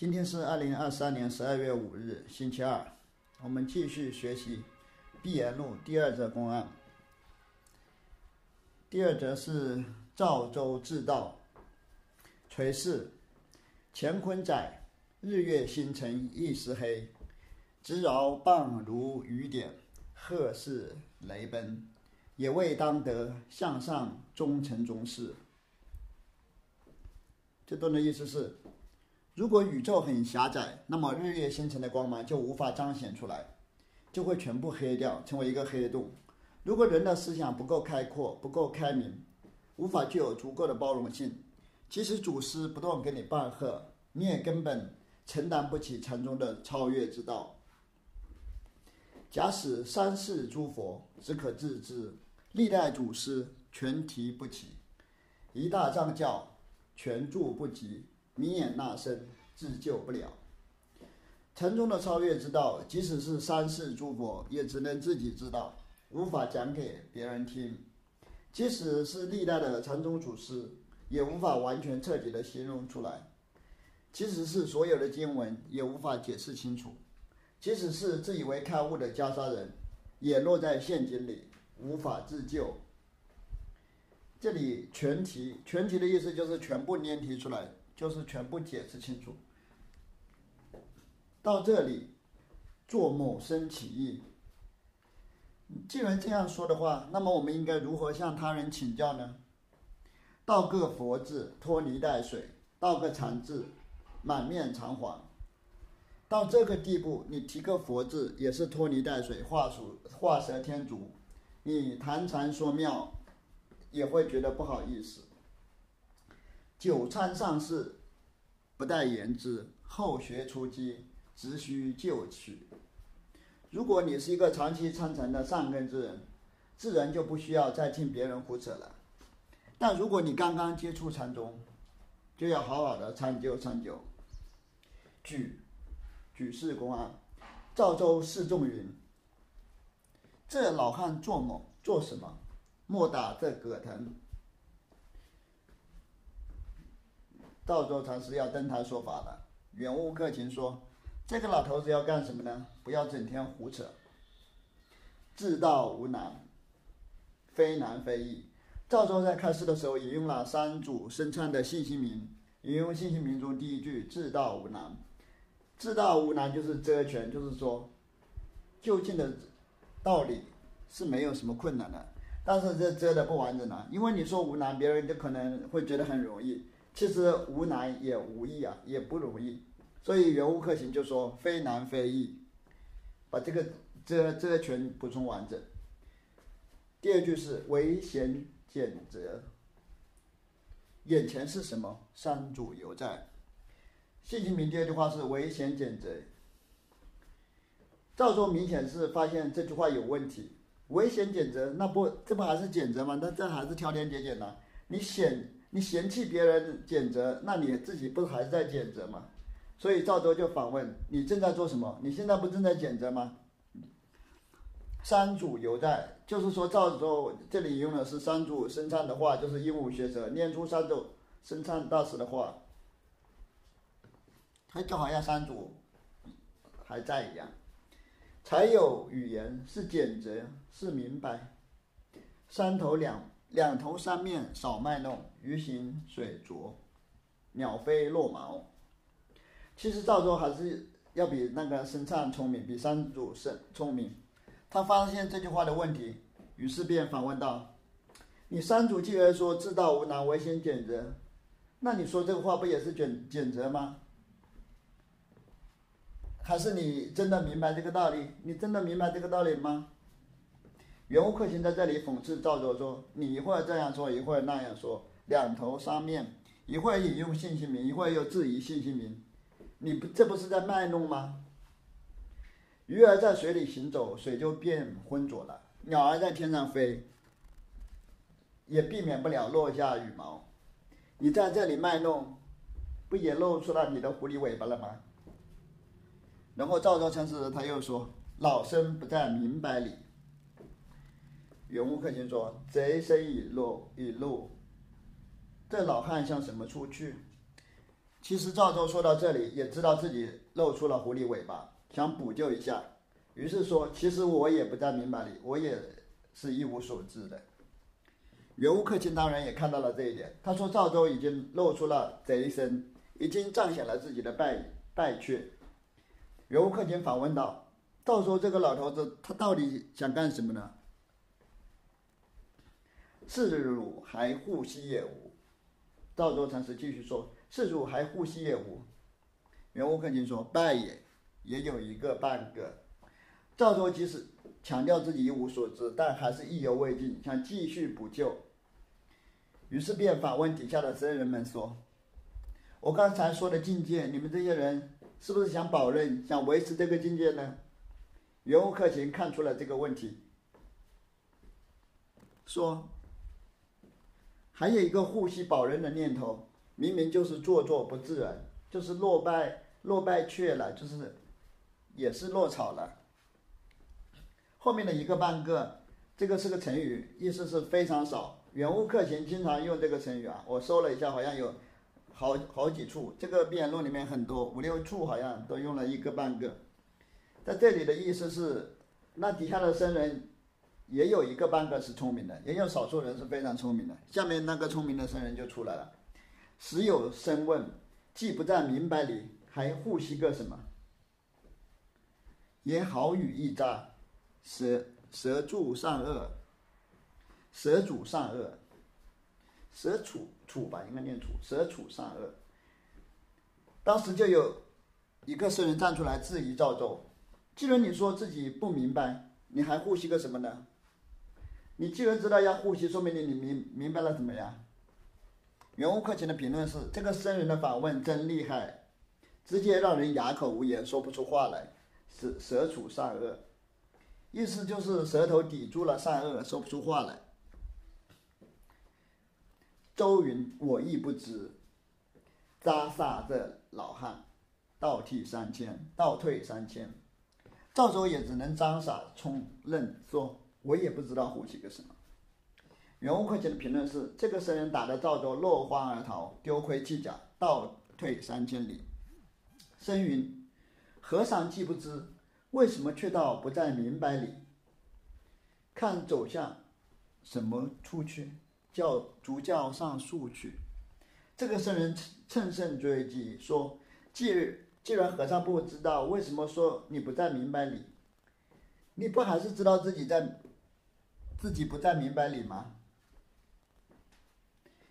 今天是二零二三年十二月五日，星期二，我们继续学习《碧岩录》第二则公案。第二则是赵州治道，垂氏，乾坤载，日月星辰一时黑，直饶棒如雨点，鹤似雷奔，也未当得向上忠诚中事。这段的意思是，如果宇宙很狭窄，那么日月星辰的光芒就无法彰显出来，就会全部黑掉，成为一个黑洞。如果人的思想不够开阔、不够开明，无法具有足够的包容性，即使祖师不断给你伴贺，你也根本承担不起禅宗的超越之道。假使三世诸佛只可自知，历代祖师全提不起，一大藏教全住不及，明眼那生自救不了。禅宗的超越之道，即使是三世诸佛，也只能自己知道。无法讲给别人听，即使是历代的禅宗祖师，也无法完全彻底的形容出来；即使是所有的经文，也无法解释清楚；即使是自以为开悟的袈裟人，也落在陷阱里，无法自救。这里全题，全题的意思就是全部念题出来，就是全部解释清楚。到这里，做某生起意。既然这样说的话，那么我们应该如何向他人请教呢？道个佛字拖泥带水，道个禅字满面长黄。到这个地步，你提个佛字也是拖泥带水，画鼠画蛇添足。你谈禅说妙，也会觉得不好意思。久参上士，不待言之；后学出击，直需就取。如果你是一个长期参禅的善根之人，自然就不需要再听别人胡扯了。但如果你刚刚接触禅宗，就要好好的参究参究。举举世公案，赵州示众云：“这老汉做梦做什么？莫打这葛藤。”赵州禅师要登台说法了。圆悟克勤说。这个老头子要干什么呢？不要整天胡扯。自道无难，非难非易。赵州在开示的时候引用了三组生唱的信心铭，引用信心铭中第一句“自道无难”。自道无难就是遮全，就是说，就近的道理是没有什么困难的。但是这遮的不完整了，因为你说无难，别人就可能会觉得很容易。其实无难也无易啊，也不容易。所以原物克勤就说非难非易，把这个这这全补充完整。第二句是唯贤俭则，眼前是什么？山主犹在。信心铭第二句话是唯贤俭则。赵州明显是发现这句话有问题，唯贤俭则，那不这不还是俭则吗？那这还是挑挑拣拣呢？你嫌你嫌弃别人谴责，那你自己不还是在谴责吗？所以赵州就反问：“你正在做什么？你现在不正在减责吗？”三祖犹在，就是说赵州这里用的是三祖生唱的话，就是鹦鹉学舌念出三祖生唱大师的话，他就好像三祖还在一样。才有语言是简则，是明白。山头两两头三面少卖弄，鱼行水浊，鸟飞落毛。其实赵州还是要比那个申灿聪明，比三祖生聪明。他发现这句话的问题，于是便反问道：“你三祖既然说自道无难，唯先拣择，那你说这个话不也是拣拣择吗？还是你真的明白这个道理？你真的明白这个道理吗？”袁悟克勤在这里讽刺赵州说：“你一会儿这样说，一会儿那样说，两头三面，一会儿引用信息名，一会儿又质疑信息名。”你不，这不是在卖弄吗？鱼儿在水里行走，水就变浑浊了；鸟儿在天上飞，也避免不了落下羽毛。你在这里卖弄，不也露出了你的狐狸尾巴了吗？然后赵州禅师他又说：“老僧不在明白里。”圆悟克勤说：“贼身已露，已露。这老汉向什么出去？”其实赵州说到这里，也知道自己露出了狐狸尾巴，想补救一下，于是说：“其实我也不在明白里，我也是一无所知的。”袁无克勤当然也看到了这一点，他说：“赵州已经露出了贼身，已经彰显了自己的败败缺。”袁无克勤反问道：“赵州这个老头子，他到底想干什么呢？”是汝还护兮也无？赵州禅师继续说：“是汝还护兮也无？”袁无克勤说：“败也，也有一个半个。”赵州即使强调自己一无所知，但还是意犹未尽，想继续补救。于是便反问底下的僧人们说：“我刚才说的境界，你们这些人是不是想保任、想维持这个境界呢？”袁无克勤看出了这个问题，说。还有一个护膝保人的念头，明明就是做作不自然，就是落败落败却了，就是也是落草了。后面的一个半个，这个是个成语，意思是非常少。远物克勤经常用这个成语啊，我搜了一下，好像有好好几处，这个辩论里面很多五六处好像都用了一个半个。在这里的意思是，那底下的僧人。也有一个半个是聪明的，也有少数人是非常聪明的。下面那个聪明的僧人就出来了，时有僧问：既不在明白里，还护惜个什么？言好语易诈，蛇蛇助善恶，蛇主善恶，蛇处处吧，应该念处，蛇处善恶。当时就有一个僧人站出来质疑赵州：既然你说自己不明白，你还护惜个什么呢？你既然知道要呼吸，说明你你明明白了怎么样？袁无克勤的评论是：这个僧人的反问真厉害，直接让人哑口无言，说不出话来。舌舌处善恶，意思就是舌头抵住了善恶，说不出话来。周云：我亦不知。扎萨这老汉，倒替三千，倒退三千。赵州也只能张傻充愣说。我也不知道呼吸个什么。袁无克勤的评论是：这个僧人打的赵州落荒而逃，丢盔弃甲，倒退三千里。僧云：和尚既不知，为什么却道不在明白里？看走向什么出去？叫主教上树去。这个僧人乘胜追击，说：既既然和尚不知道，为什么说你不在明白里？你不还是知道自己在？自己不在明白里吗？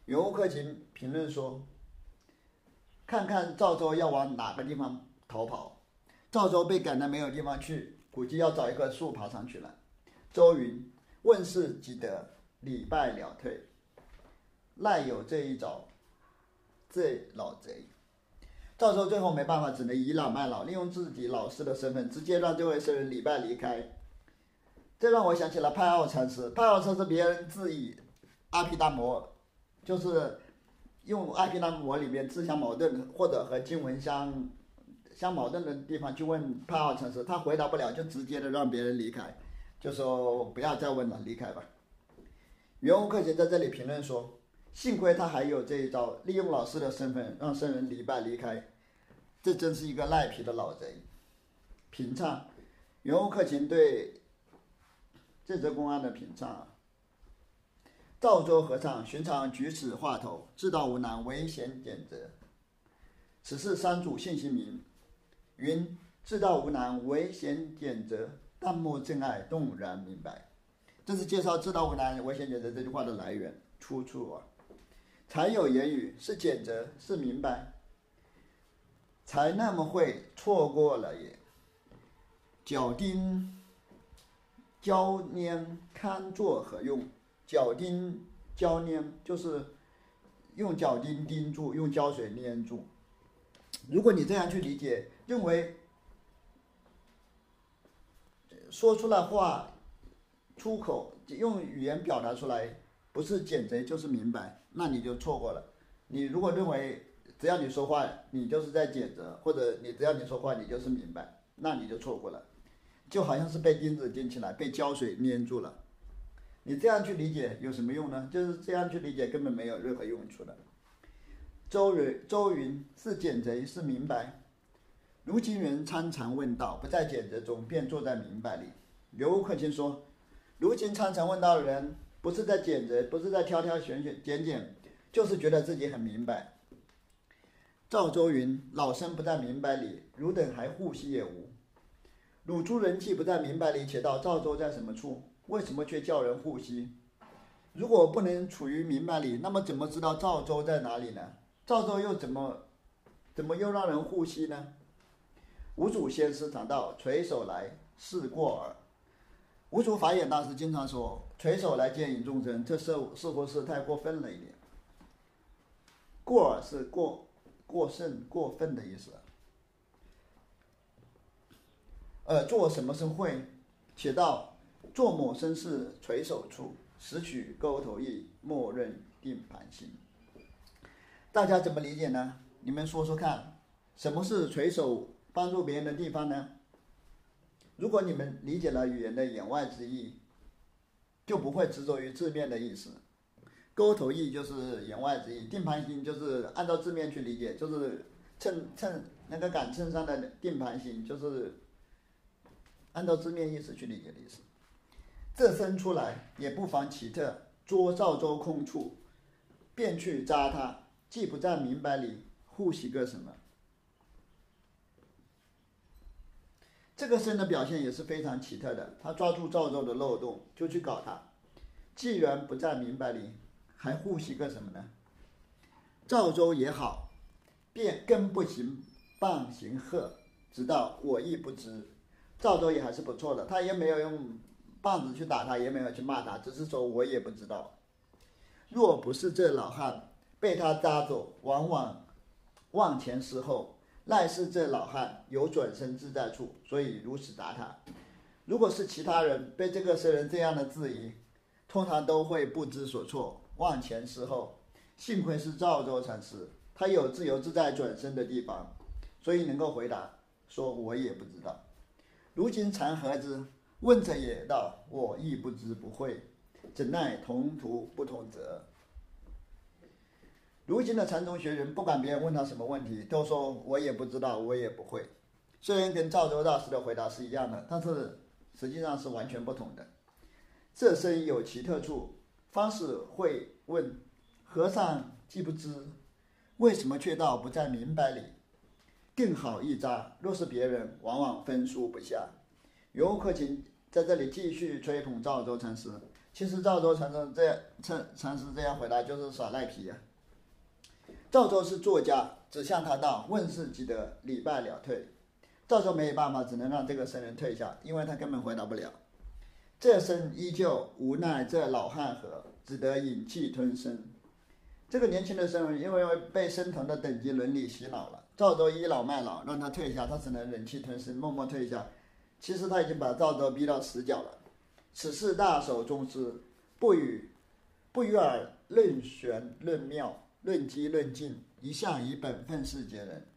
游客群评论说：“看看赵州要往哪个地方逃跑？赵州被赶得没有地方去，估计要找一棵树爬上去了。”周云：“问世即得，礼拜了退，赖有这一招，这老贼。”赵州最后没办法，只能倚老卖老，利用自己老师的身份，直接让这位僧人礼拜离开。这让我想起了派奥禅师。派奥禅师别人质疑阿毗达摩，就是用阿毗达摩里面自相矛盾或者和经文相相矛盾的地方去问派奥禅师，他回答不了，就直接的让别人离开，就说不要再问了，离开吧。袁无克勤在这里评论说：幸亏他还有这一招，利用老师的身份让僧人礼拜离开，这真是一个赖皮的老贼。评唱，袁无克勤对。这则公案的评唱：赵州和尚寻常举止话头，自道无难，唯贤简则。此事三祖信心明，云自道无难，唯贤简则，淡漠真爱，动然明白。这是介绍“自道无难，唯贤简则”这句话的来源出处啊。才有言语是简则，是明白，才那么会错过了也。脚钉。胶粘堪作何用？脚钉胶粘就是用脚钉钉住，用胶水粘住。如果你这样去理解，认为说出来话出口用语言表达出来不是简贼就是明白，那你就错过了。你如果认为只要你说话你就是在简责，或者你只要你说话你就是明白，那你就错过了。就好像是被钉子钉起来，被胶水粘住了。你这样去理解有什么用呢？就是这样去理解根本没有任何用处的。周云周云是简贼是明白。如今人参禅问道，不在简则中，便坐在明白里。刘克勤说，如今参禅问道的人，不是在简则，不是在挑挑选选拣拣，就是觉得自己很明白。赵周云：老身不在明白里，汝等还护息也无。鲁诸人既不在明白里，且道赵州在什么处？为什么却叫人护息？如果不能处于明白里，那么怎么知道赵州在哪里呢？赵州又怎么，怎么又让人护息呢？五祖先师讲到：“垂手来，是过耳。”五祖法眼大师经常说：“垂手来见引众生，这是是不是太过分了一点。”过耳是过过甚过分的意思。呃，做什么是会？写道做某生事垂手处，拾取钩头意，默认定盘心。大家怎么理解呢？你们说说看，什么是垂手？帮助别人的地方呢？如果你们理解了语言的言外之意，就不会执着于字面的意思。钩头意就是言外之意，定盘心就是按照字面去理解，就是衬衬那个杆秤上的定盘心，就是按照字面意思去理解的意思。这生出来也不妨奇特，捉赵州空处，便去扎他，既不在明白里，护习个什么？这个生的表现也是非常奇特的，他抓住赵州的漏洞就去搞他，既然不在明白里，还护习个什么呢？赵州也好，便更不行棒行鹤，直到我亦不知。赵州也还是不错的，他也没有用棒子去打他，也没有去骂他，只是说我也不知道。若不是这老汉被他扎走，往往忘前思后。赖是这老汉有转身自在处，所以如此答他。如果是其他人被这个僧人这样的质疑，通常都会不知所措，忘前思后。幸亏是赵州禅师，他有自由自在转身的地方，所以能够回答说：“我也不知道。”如今禅和之问者也道：“我亦不知不会，怎奈同途不同辙？”如今的禅宗学员，不管别人问他什么问题，都说我也不知道，我也不会。虽然跟赵州大师的回答是一样的，但是实际上是完全不同的。这身有其特处，方士会问和尚既不知，为什么却道不在明白里？更好一扎。若是别人，往往分数不下。游客请在这里继续吹捧赵州禅师。其实赵州禅师这样禅禅师这样回答就是耍赖皮呀。赵州是作家，只向他道：“问世即得，礼拜了退。”赵州没有办法，只能让这个僧人退下，因为他根本回答不了。这僧依旧无奈，这老汉何，只得忍气吞声。这个年轻的僧人因为被僧团的等级伦理洗脑了，赵州倚老卖老，让他退下，他只能忍气吞声，默默退下。其实他已经把赵州逼到死角了。此事大守宗师，不与不与尔论玄论妙。论机论尽，一向以本分事接人。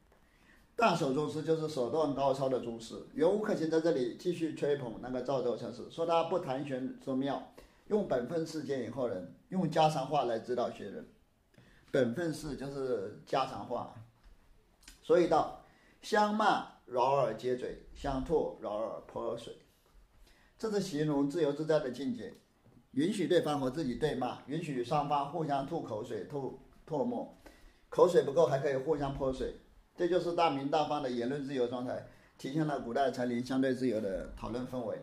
大手宗师就是手段高超的宗师。袁无克勤在这里继续吹捧那个赵州禅师，说他不谈玄说妙，用本分事接引后人，用家常话来指导学人。本分事就是家常话。所以道相骂饶耳接嘴，相唾饶耳泼水。这是形容自由自在的境界，允许对方和自己对骂，允许双方互相吐口水吐。唾沫，口水不够还可以互相泼水，这就是大明大放的言论自由状态，体现了古代禅林相对自由的讨论氛围。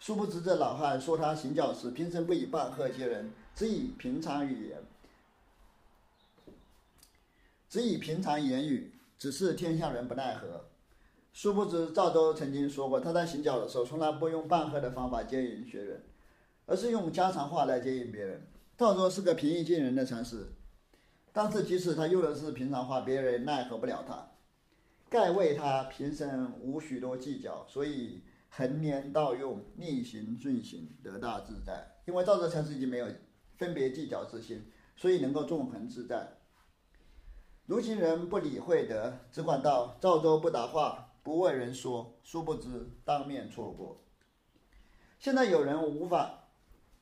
殊不知这老汉说他行脚时，平生不以棒喝接人，只以平常语言，只以平常言语，只是天下人不奈何。殊不知赵州曾经说过，他在行脚的时候，从来不用棒喝的方法接引学人，而是用家常话来接引别人。赵州是个平易近人的禅师。但是，即使他用的是平常话，别人奈何不了他。盖为他平生无许多计较，所以恒年盗用，逆行顺行，得大自在。因为赵州禅师已经没有分别计较之心，所以能够纵横自在。如今人不理会得，只管道赵州不答话，不为人说，殊不知当面错过。现在有人无法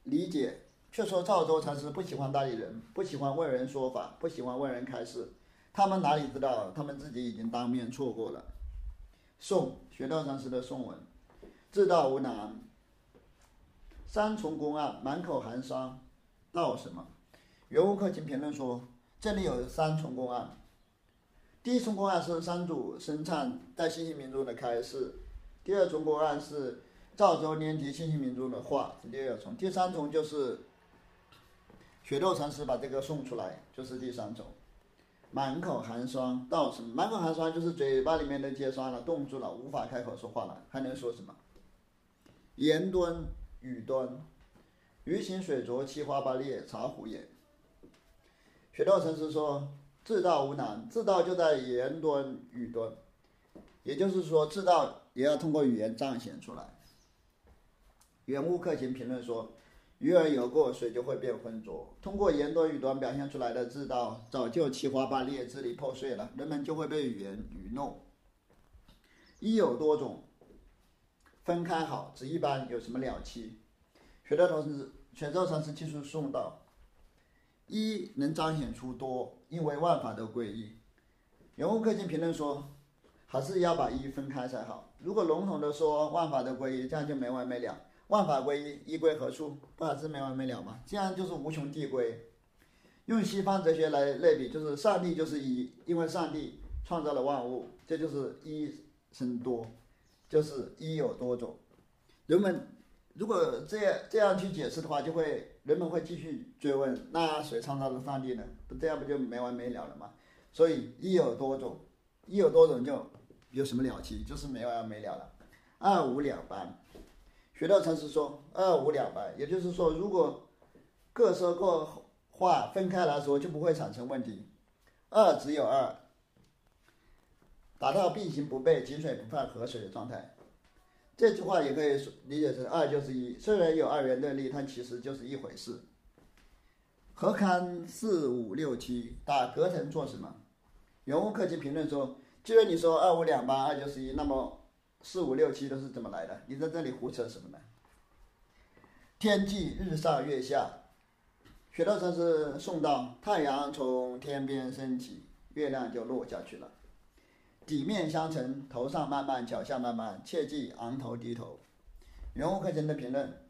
理解却说赵州禅师不喜欢大理人，不喜欢为人说法，不喜欢为人开示。他们哪里知道，他们自己已经当面错过了。宋学道禅师的宋文：自道无难，三重公案，满口寒霜，道什么？袁悟克经评论说，这里有三重公案。第一重公案是三祖生产在新兴民族的开示，第二重公案是赵州拈提新兴民族的话，是第二重，第三重就是雪窦禅师把这个送出来，就是第三重。满口寒霜，道什么？满口寒霜就是嘴巴里面都结霜了，冻住了，无法开口说话了，还能说什么？言端语端，鱼行水浊，七花八裂，茶壶也。雪道禅师说：“自道无难，自道就在言端语端，也就是说，自道也要通过语言彰显出来。”原物克勤评论说。鱼儿游过水就会变浑浊，通过言端语端表现出来的自道，早就七花八裂、支离破碎了，人们就会被语言愚弄。一有多种，分开好，只一般有什么了期？学道同时，学道禅师技术送道，一能彰显出多，因为万法都归一。人物个性评论说，还是要把一分开才好。如果笼统的说万法都归一，这样就没完没了。万法归一，一归何处？不还是没完没了吗？这样就是无穷递归。用西方哲学来类比，就是上帝就是一，因为上帝创造了万物，这就是一生多，就是一有多种。人们如果这样这样去解释的话，就会人们会继续追问：那谁创造了上帝呢？不这样不就没完没了了吗？所以一有多种，一有多种就有什么了期？就是没完没了了。二无两般。学道禅师说：“二无两般，也就是说，如果各说各话分开来说，就不会产生问题。二只有二，达到并行不悖、井水不犯河水的状态。这句话也可以理解成二就是一。虽然有二元对立，但其实就是一回事。何堪四五六七打隔层做什么？原物客气评论说：既然你说二五两八，二就是一，那么。”四五六七都是怎么来的？你在这里胡扯什么呢？天际日上月下，学道禅师送到太阳从天边升起，月亮就落下去了。底面相承，头上慢慢，脚下慢慢，切记昂头低头。人物课程的评论，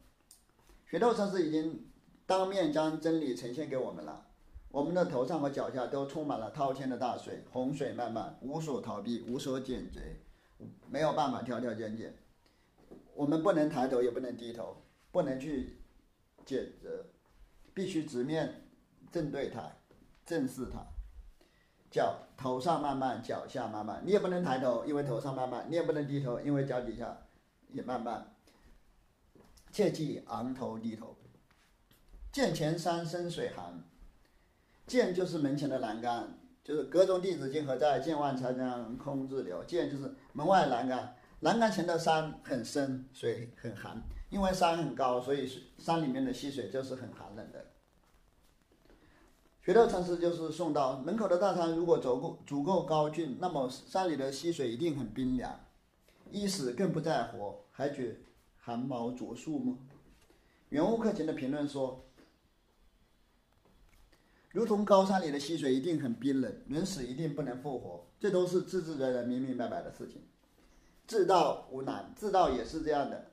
学道禅师已经当面将真理呈现给我们了。我们的头上和脚下都充满了滔天的大水，洪水漫漫，无所逃避，无所检贼。没有办法挑挑拣拣，我们不能抬头，也不能低头，不能去谴责，必须直面正对它，正视它。脚头上慢慢，脚下慢慢，你也不能抬头，因为头上慢慢；你也不能低头，因为脚底下也慢慢。切记昂头低头。剑前山深水寒，剑就是门前的栏杆。就是阁中弟子今何在？剑外长江空自流。剑就是门外栏杆，栏杆前的山很深，水很寒。因为山很高，所以山里面的溪水就是很寒冷的。学道禅师就是送到门口的大山，如果足够足够高峻，那么山里的溪水一定很冰凉。一死更不在活，还觉寒毛灼树吗？原物客卿的评论说。如同高山里的溪水一定很冰冷，人死一定不能复活，这都是自自然然、明明白白的事情。自道无难，自道也是这样的。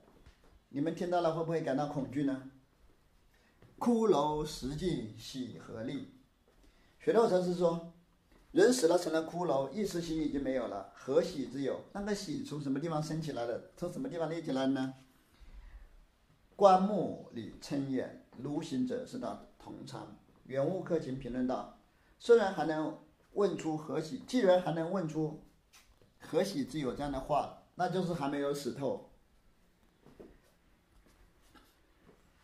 你们听到了会不会感到恐惧呢？骷髅实际喜何力？雪道禅师说：“人死了成了骷髅，一时心已经没有了，何喜之有？那个喜从什么地方升起来的？从什么地方立起来呢？”棺木里称眼，如行者是道同参。原物客卿评论道：“虽然还能问出何喜，既然还能问出何喜之有这样的话，那就是还没有死透。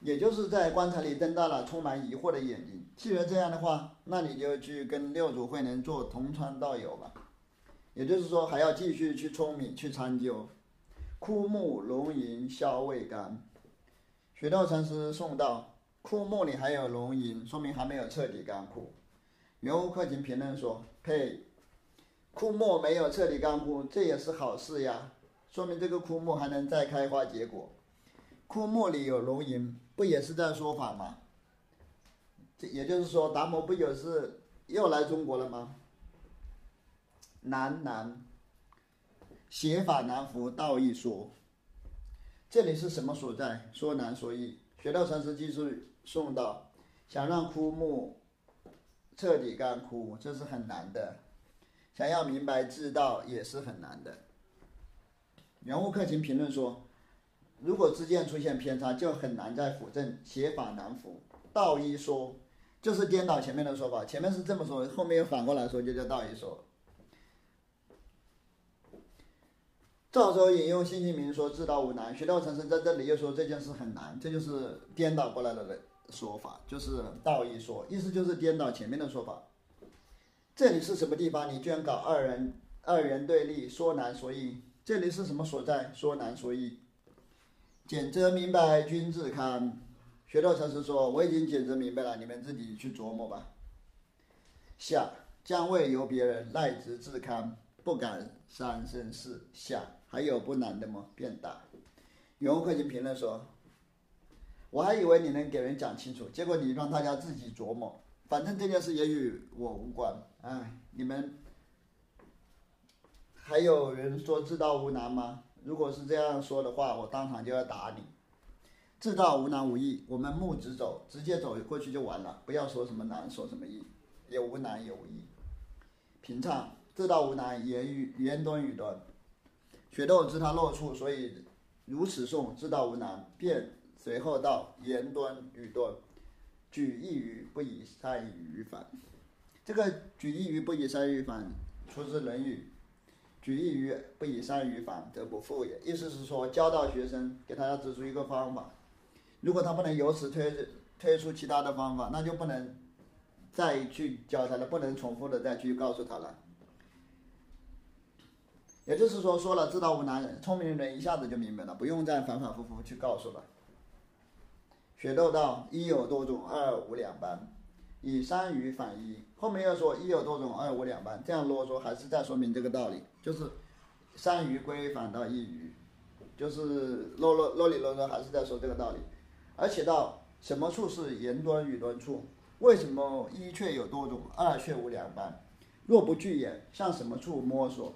也就是在棺材里瞪大了充满疑惑的眼睛。既然这样的话，那你就去跟六祖慧能做同窗道友吧。也就是说，还要继续去聪明去参究。枯木龙吟消未干，学道禅师送道。”枯木里还有龙吟，说明还没有彻底干枯。原物客卿评论说：“呸，枯木没有彻底干枯，这也是好事呀，说明这个枯木还能再开花结果。枯木里有龙吟，不也是在说法吗？这也就是说，达摩不就是又来中国了吗？难难，写法难服，道义说。这里是什么所在？说难说易。学到禅师技术送到，想让枯木彻底干枯，这是很难的；想要明白之道，也是很难的。原物克勤评论说，如果之间出现偏差，就很难再辅正，写法难服。道一说，就是颠倒前面的说法，前面是这么说，后面又反过来说，就叫道一说。赵州引用辛弃民说：“知道无难。”学道成生在这里又说这件事很难，这就是颠倒过来的说法，就是道一说，意思就是颠倒前面的说法。这里是什么地方？你居然搞二人二元对立，说难说易。这里是什么所在？说难说易。简则明白，君自堪。学道禅师说：“我已经简则明白了，你们自己去琢磨吧。”下将未由别人，赖直自堪，不敢三生四下。还有不难的吗？变大。永无客卿评论说：“我还以为你能给人讲清楚，结果你让大家自己琢磨。反正这件事也与我无关。哎，你们还有人说自道无难吗？如果是这样说的话，我当场就要打你。自道无难无易，我们木直走，直接走过去就完了。不要说什么难，说什么易，也无难也无易。平畅，自道无难，言语言端语端。”雪窦知他落处，所以如此诵，自道无难。便随后道：言端语端，举一隅不以三隅反。这个举一隅不以三隅反，出自《论语》。举一隅不以三隅反，则不复也。意思是说，教导学生，给大家指出一个方法。如果他不能由此推推出其他的方法，那就不能再去教他了，不能重复的再去告诉他了。也就是说，说了知道无难，聪明的人一下子就明白了，不用再反反复复去告诉了。学斗道一有多种，二无两般，以三隅反一。后面又说一有多种，二无两般，这样啰嗦还是在说明这个道理，就是三隅归反到一隅，就是啰啰啰里啰嗦还是在说这个道理。而且到什么处是言端语端处？为什么一却有多种，二却无两般？若不具言，向什么处摸索？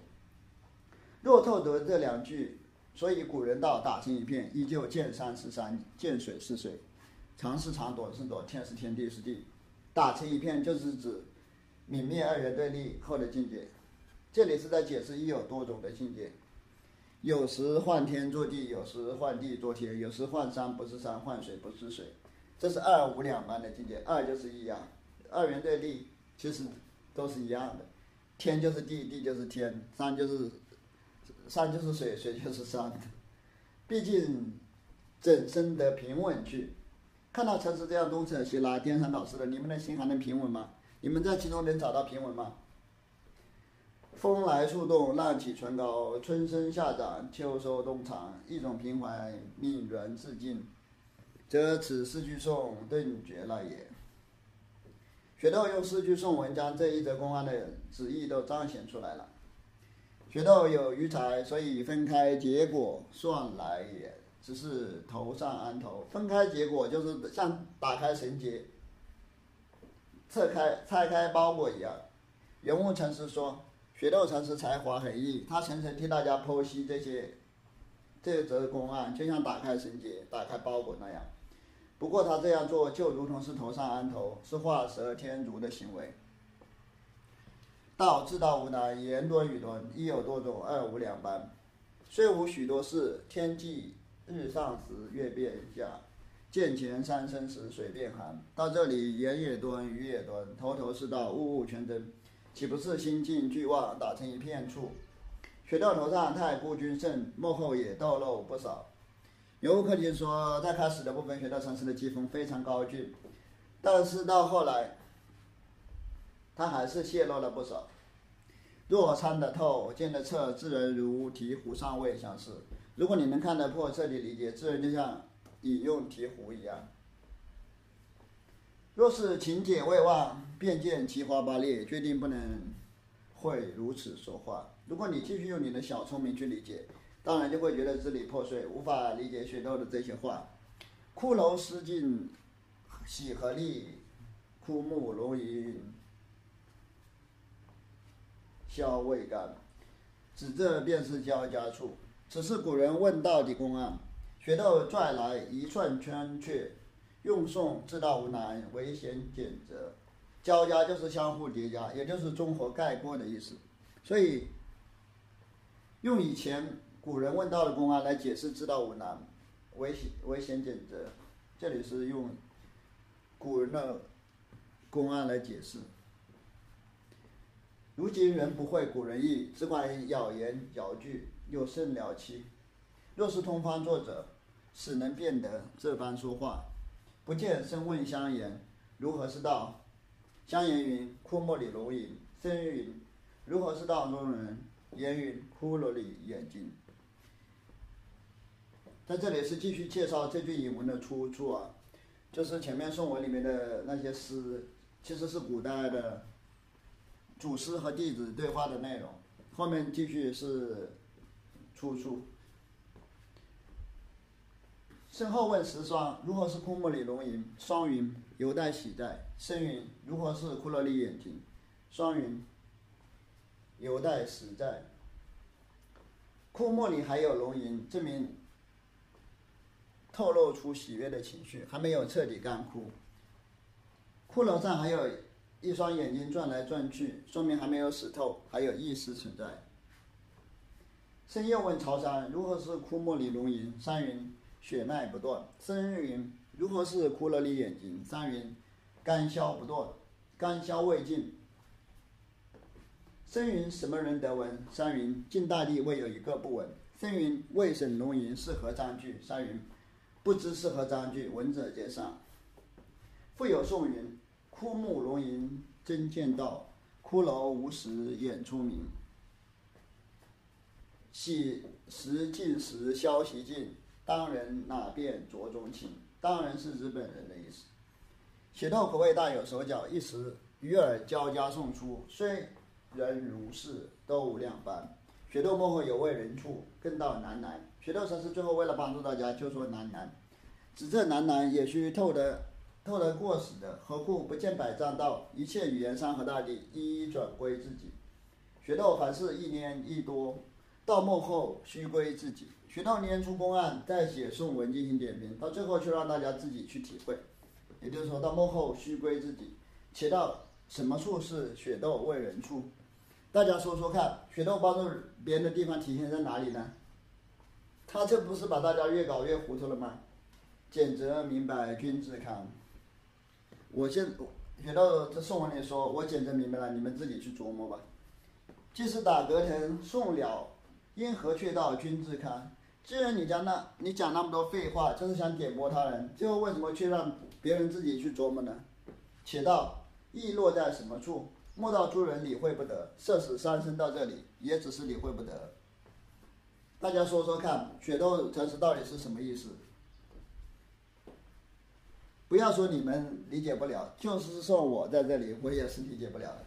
若透得这两句，所以古人道打成一片，依旧见山是山，见水是水，长是长，短是短，天是天，地是地。打成一片就是指泯灭二元对立后的境界。这里是在解释一有多种的境界，有时换天作地，有时换地作天，有时换山不是山，换水不是水，这是二无两般的境界。二就是一样，二元对立其实都是一样的，天就是地，地就是天，山就是。山就是水，水就是山。毕竟，整身得平稳去。看到城市这样东扯西拉、颠三倒四的，你们的心还能平稳吗？你们在其中能找到平稳吗？风来树动，浪起船高，春生夏长，秋收冬藏，一种平怀，泯然自尽，则此四句颂顿觉了也。学豆用四句颂文，将这一则公案的旨意都彰显出来了。学豆有余财，所以分开结果算来也。只是头上安头，分开结果就是像打开绳结、拆开拆开包裹一样。圆悟禅师说，学道禅师才华横溢，他层层替大家剖析这些这则公案，就像打开绳结、打开包裹那样。不过他这样做就如同是头上安头，是画蛇添足的行为。道自道无难，言多语多，一有多种，二无两般。虽无许多事，天际日上时，月变下；见前三生时，水变寒。到这里，言也端，语也端，头头是道，物物全真，岂不是心境俱忘，打成一片处？雪到头上太孤君胜，幕后也透露不少。有客卿说，在开始的部分，雪道禅师的机锋非常高峻，但是到后来。他还是泄露了不少。若参得透，见得彻，自然如醍醐上位相似。如果你能看得破，彻底理解，自然就像引用醍醐一样。若是情解未忘，便见奇花八裂，决定不能会如此说话。如果你继续用你的小聪明去理解，当然就会觉得支离破碎，无法理解雪窦的这些话。骷髅失尽，喜何力？枯木龙吟，消未干，指这便是交加处。此是古人问道的公案。学豆拽来一串圈去，用诵知道无难，唯嫌简则。交加就是相互叠加，也就是综合概括的意思。所以，用以前古人问道的公案来解释知道无难，唯嫌唯嫌简则。这里是用古人的公案来解释。如今人不会古人意，只管咬言咬句，有甚了期。若是通方作者，使能变得这番说话。不见生问相言，如何是道？相言云：枯木里龙影。生云：如何是道中人？言云：骷髅里眼睛。在这里是继续介绍这句引文的出处啊，就是前面宋文里面的那些诗，其实是古代的祖师和弟子对话的内容。后面继续是出处。身后问石霜：“如何是枯木里龙吟？”霜云：“犹待喜在。”生云：“如何是骷髅里眼睛？”霜云：“犹待死在。”枯木里还有龙吟，证明透露出喜悦的情绪，还没有彻底干枯。骷髅上还有一双眼睛转来转去，说明还没有死透，还有意识存在。生又问曹山：“如何是枯木里龙吟？”山云。血脉不断，生云如何是骷髅里眼睛？山云肝消不断，肝消未尽。生云什么人得闻？山云晋大帝未有一个不闻。生云未审龙吟是何章句？山云不知是何章句，闻者皆上。复有宋云：枯木龙吟真见道，骷髅无时眼出名。喜时尽时消息尽。当人哪便着中情？当然是日本人的意思。写豆可谓大有手脚，一时鱼尔交加送出，虽人如是，都无两般。雪豆幕后有位人处，更道难难。雪豆禅师最后为了帮助大家，就说难难。指这难难也需透得透得过死的，何故不见百丈道？一切语言山河大地，一一转归自己。雪豆凡事一年一多，到幕后须归自己。学到年初公案，再写宋文进行点评，到最后却让大家自己去体会。也就是说到幕后须归自己，且到什么处是雪豆为人处？大家说说看，雪豆帮助别人的地方体现在哪里呢？他这不是把大家越搞越糊涂了吗？简则明白君自康。我现雪豆这宋文里说，我简直明白了，你们自己去琢磨吧。即使打隔藤送了，因何却道君自康？既然你讲那，你讲那么多废话，就是想点拨他人，最后为什么却让别人自己去琢磨呢？且道意落在什么处？莫道诸人理会不得。射死三生到这里，也只是理会不得。大家说说看，雪豆禅师到底是什么意思？不要说你们理解不了，就是说我在这里，我也是理解不了的。